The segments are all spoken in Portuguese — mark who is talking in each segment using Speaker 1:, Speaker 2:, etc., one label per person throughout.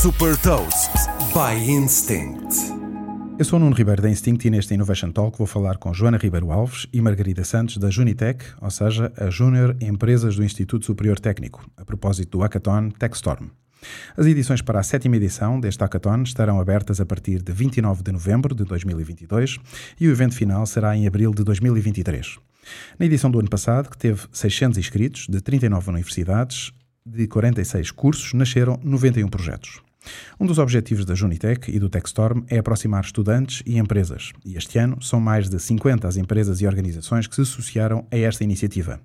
Speaker 1: Super Toast by Instinct.
Speaker 2: Eu sou o Nuno Ribeiro da Instinct e neste Innovation Talk vou falar com Joana Ribeiro Alves e Margarida Santos da Junitec, ou seja, a Júnior Empresas do Instituto Superior Técnico, a propósito do Hackathon TechStorm. As edições para a sétima edição deste Hackathon estarão abertas a partir de 29 de novembro de 2022 e o evento final será em abril de 2023. Na edição do ano passado, que teve 600 inscritos de 39 universidades, de 46 cursos, nasceram 91 projetos. Um dos objetivos da Junitec e do TechStorm é aproximar estudantes e empresas, e este ano são mais de 50 as empresas e organizações que se associaram a esta iniciativa.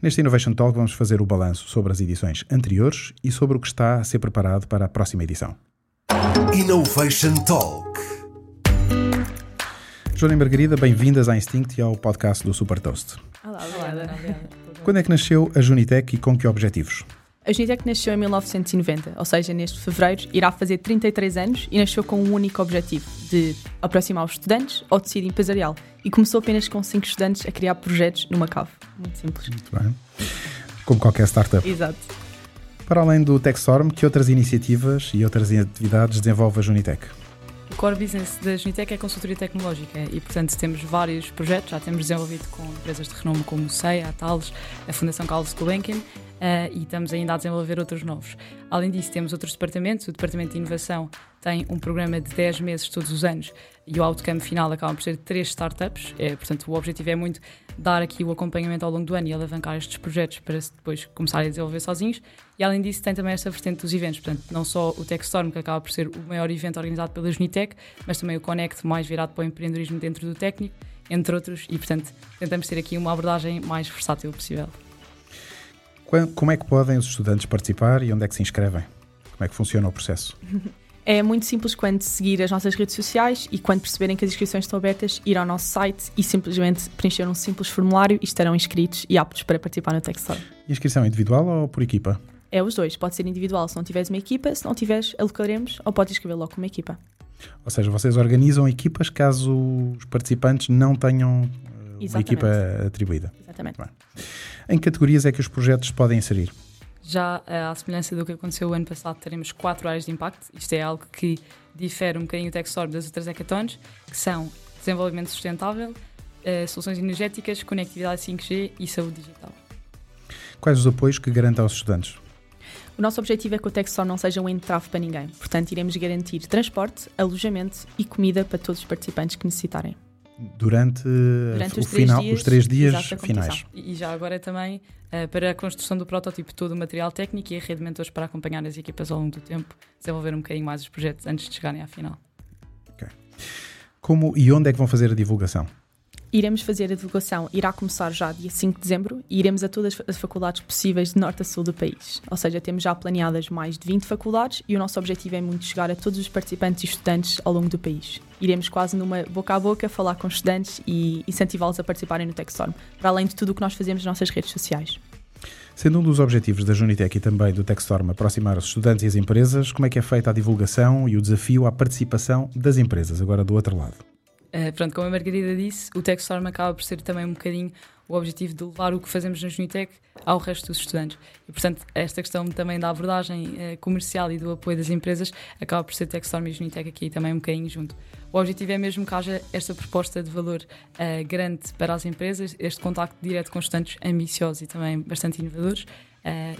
Speaker 2: Neste Innovation Talk vamos fazer o balanço sobre as edições anteriores e sobre o que está a ser preparado para a próxima edição.
Speaker 1: Innovation Talk.
Speaker 2: Joana e Margarida, bem-vindas à Instinct e ao podcast do Super Toast.
Speaker 3: Olá, obrigada.
Speaker 2: Quando é que nasceu a Junitec e com que objetivos?
Speaker 3: A Junitec nasceu em 1990, ou seja, neste fevereiro irá fazer 33 anos e nasceu com um único objetivo, de aproximar os estudantes ao tecido empresarial. E começou apenas com 5 estudantes a criar projetos numa cave. Muito simples.
Speaker 2: Muito bem. Como qualquer startup.
Speaker 3: Exato.
Speaker 2: Para além do TechStorm, que outras iniciativas e outras atividades desenvolve a Junitec?
Speaker 4: O core business da Junitec é consultoria tecnológica e, portanto, temos vários projetos, já temos desenvolvido com empresas de renome como o CEA, a Thales, a Fundação Carlos Gulbenkian uh, e estamos ainda a desenvolver outros novos. Além disso, temos outros departamentos. O Departamento de Inovação tem um programa de 10 meses todos os anos e o outcome final acaba por ser três startups. É, portanto, o objetivo é muito dar aqui o acompanhamento ao longo do ano e alavancar estes projetos para depois começarem a desenvolver sozinhos. E além disso, tem também esta vertente dos eventos, portanto, não só o TechStorm, que acaba por ser o maior evento organizado pela Junitec, mas também o Connect, mais virado para o empreendedorismo dentro do técnico, entre outros, e portanto, tentamos ter aqui uma abordagem mais versátil possível.
Speaker 2: Como é que podem os estudantes participar e onde é que se inscrevem? Como é que funciona o processo?
Speaker 3: É muito simples quando seguir as nossas redes sociais e quando perceberem que as inscrições estão abertas, ir ao nosso site e simplesmente preencher um simples formulário e estarão inscritos e aptos para participar no.
Speaker 2: E inscrição individual ou por equipa?
Speaker 3: É os dois, pode ser individual se não tiveres uma equipa, se não tiveres, alocaremos ou podes inscrever logo como equipa.
Speaker 2: Ou seja, vocês organizam equipas caso os participantes não tenham uh, uma equipa atribuída.
Speaker 3: Exatamente.
Speaker 2: Em que categorias é que os projetos podem inserir?
Speaker 4: Já eh, à semelhança do que aconteceu o ano passado, teremos quatro áreas de impacto. Isto é algo que difere um bocadinho o TechStorm das outras hackathons, que são desenvolvimento sustentável, eh, soluções energéticas, conectividade 5G e saúde digital.
Speaker 2: Quais os apoios que garantem aos estudantes?
Speaker 3: O nosso objetivo é que o TechStorm não seja um entrave para ninguém. Portanto, iremos garantir transporte, alojamento e comida para todos os participantes que necessitarem
Speaker 2: durante, durante os, final, dias, os três dias finais.
Speaker 4: E já agora também uh, para a construção do protótipo, todo o material técnico e a rede de mentores para acompanhar as equipas ao longo do tempo, desenvolver um bocadinho mais os projetos antes de chegarem à final.
Speaker 2: Okay. Como e onde é que vão fazer a divulgação?
Speaker 3: Iremos fazer a divulgação, irá começar já dia 5 de dezembro e iremos a todas as faculdades possíveis de norte a sul do país. Ou seja, temos já planeadas mais de 20 faculdades e o nosso objetivo é muito chegar a todos os participantes e estudantes ao longo do país. Iremos quase numa boca a boca falar com estudantes e incentivá-los a participarem no TechStorm, para além de tudo o que nós fazemos nas nossas redes sociais.
Speaker 2: Sendo um dos objetivos da Junitec e também do TechStorm aproximar os estudantes e as empresas, como é que é feita a divulgação e o desafio à participação das empresas, agora do outro lado?
Speaker 4: Uh, pronto, como a Margarida disse, o TechStorm acaba por ser também um bocadinho o objetivo de levar o que fazemos na Junitec ao resto dos estudantes. E, portanto, esta questão também da abordagem uh, comercial e do apoio das empresas acaba por ser TechStorm e Junitec aqui também um bocadinho junto. O objetivo é mesmo que haja esta proposta de valor uh, grande para as empresas, este contacto direto com estudantes ambiciosos e também bastante inovadores.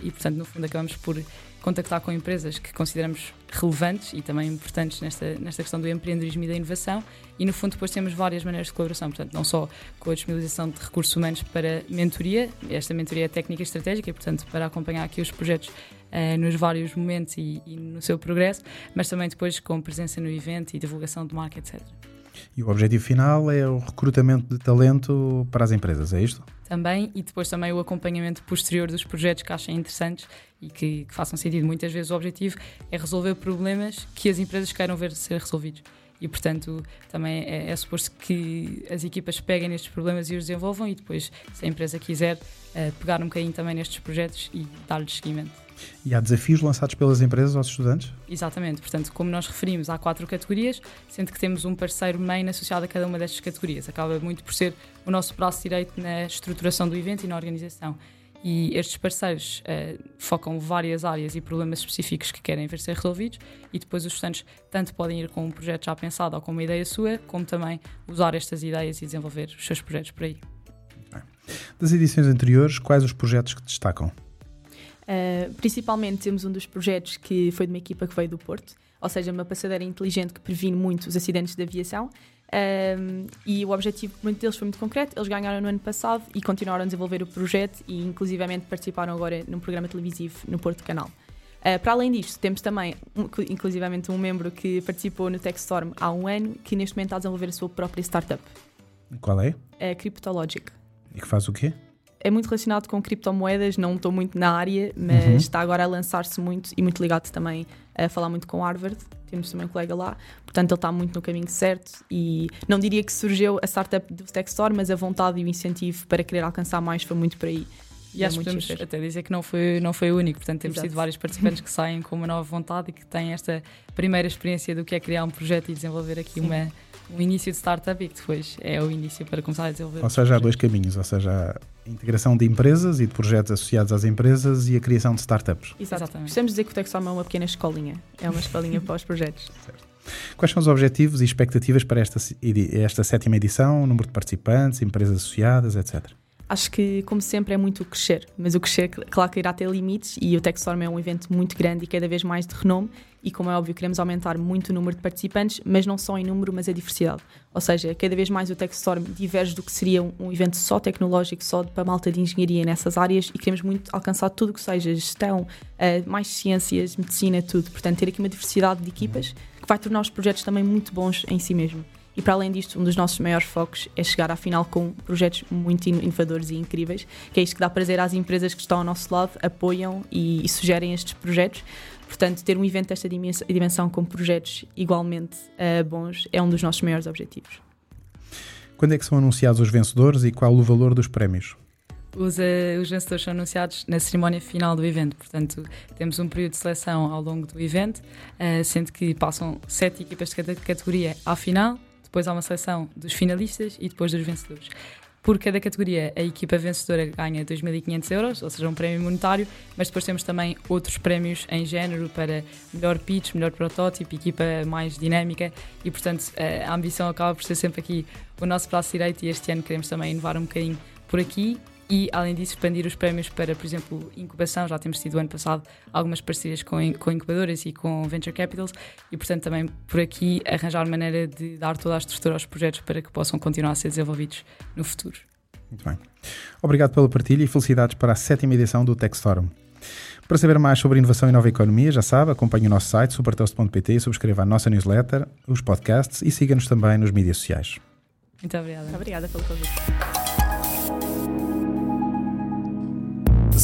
Speaker 4: e, portanto, no fundo, acabamos por contactar com empresas que consideramos relevantes e também importantes nesta, nesta questão do empreendedorismo e da inovação e no fundo depois temos várias maneiras de colaboração, portanto não só com a disponibilização de recursos humanos para mentoria, esta mentoria é técnica e estratégica e portanto para acompanhar aqui os projetos uh, nos vários momentos e, e no seu progresso, mas também depois com presença no evento e divulgação de marca, etc.
Speaker 2: E o objetivo final é o recrutamento de talento para as empresas, é isto?
Speaker 4: também e depois também o acompanhamento posterior dos projetos que achem interessantes e que, que, façam sentido. Muitas vezes o objetivo é resolver problemas que as empresas queiram ver ser resolvidos. E, portanto, também é, é suposto que as equipas peguem nestes problemas e os desenvolvam e depois, se a empresa quiser, uh, pegar um bocadinho também nestes projetos e dar-lhes seguimento.
Speaker 2: E há desafios lançados pelas empresas aos estudantes?
Speaker 4: Exatamente, portanto, como nós referimos, há quatro categorias, sendo que temos um parceiro main associado a cada uma destas categorias. Acaba muito por ser o nosso braço direito na estruturação do evento e na organização. E estes parceiros uh, focam várias áreas e problemas específicos que querem ver ser resolvidos, e depois os estudantes tanto podem ir com um projeto já pensado ou com uma ideia sua, como também usar estas ideias e desenvolver os seus projetos por aí.
Speaker 2: Das edições anteriores, quais os projetos que destacam?
Speaker 3: Uh, principalmente temos um dos projetos que foi de uma equipa que veio do Porto, ou seja, uma passadeira inteligente que previne muito os acidentes de aviação. Um, e o objetivo muito deles foi muito concreto. Eles ganharam no ano passado e continuaram a desenvolver o projeto e, inclusivamente, participaram agora num programa televisivo no Porto Canal. Uh, para além disto, temos também, um, inclusivamente, um membro que participou no TechStorm há um ano, que neste momento está a desenvolver a sua própria startup.
Speaker 2: Qual é?
Speaker 3: É a Cryptologic.
Speaker 2: E que faz o quê?
Speaker 3: É muito relacionado com criptomoedas, não estou muito na área, mas uhum. está agora a lançar-se muito e muito ligado também a falar muito com Harvard temos também um colega lá, portanto ele está muito no caminho certo e não diria que surgiu a startup do Techstore, mas a vontade e o incentivo para querer alcançar mais foi muito por aí.
Speaker 4: E, acho que podemos até dizer que não foi, não foi o único, portanto temos Exato. tido vários participantes que saem com uma nova vontade e que têm esta primeira experiência do que é criar um projeto e desenvolver aqui uma, um início de startup e que depois é o início para começar a desenvolver.
Speaker 2: Ou seja, há dois caminhos, ou seja, a integração de empresas e de projetos associados às empresas e a criação de startups.
Speaker 3: Exato. Exatamente. Precisamos dizer que o Texom é uma pequena escolinha, é uma escolinha para os projetos.
Speaker 2: Certo. Quais são os objetivos e expectativas para esta, esta sétima edição, número de participantes, empresas associadas, etc.?
Speaker 3: Acho que, como sempre, é muito o crescer, mas o crescer, claro que irá ter limites e o TechStorm é um evento muito grande e cada vez mais de renome e, como é óbvio, queremos aumentar muito o número de participantes, mas não só em número, mas a diversidade. Ou seja, cada vez mais o TechStorm diverge do que seria um, evento só tecnológico, só para malta de engenharia nessas áreas e queremos muito alcançar tudo o que seja gestão, uh, mais ciências, medicina, tudo. Portanto, ter aqui uma diversidade de equipas que vai tornar os projetos também muito bons em si mesmo. E para além disto, um dos nossos maiores focos é chegar à final com projetos muito inovadores e incríveis, que é isto que dá prazer às empresas que estão ao nosso lado, apoiam e, e sugerem estes projetos. Portanto, ter um evento desta dimensão com projetos igualmente uh, bons é um dos nossos maiores objetivos.
Speaker 2: Quando é que são anunciados os vencedores e qual o valor dos prémios?
Speaker 4: Os, uh, os, vencedores são anunciados na cerimónia final do evento, portanto, temos um período de seleção ao longo do evento, uh, sendo que passam sete equipas de cada categoria à final depois há uma seleção dos finalistas e depois dos vencedores. Por cada categoria, a equipa vencedora ganha 2.500 euros, ou seja, um prémio monetário, mas depois temos também outros prémios em género para melhor pitch, melhor protótipo, equipa mais dinâmica e, portanto, a ambição acaba por ser sempre aqui o nosso braço direito e este ano queremos também inovar um bocadinho por aqui e, além disso, expandir os prémios para, por exemplo, incubação. Já temos tido ano passado algumas parcerias com, com incubadoras e com venture capitals e, portanto, também por aqui arranjar maneira de dar toda a estrutura aos projetos para que possam continuar a ser desenvolvidos no futuro.
Speaker 2: Muito bem. Obrigado pela partilha e felicidades para a sétima edição do Texforum. Para saber mais sobre inovação e nova economia, já sabe, acompanhe o nosso site supertoast.pt e subscreva a nossa newsletter, os podcasts e siga-nos também nos mídias sociais.
Speaker 4: Muito obrigada.
Speaker 3: Muito obrigada pelo convite.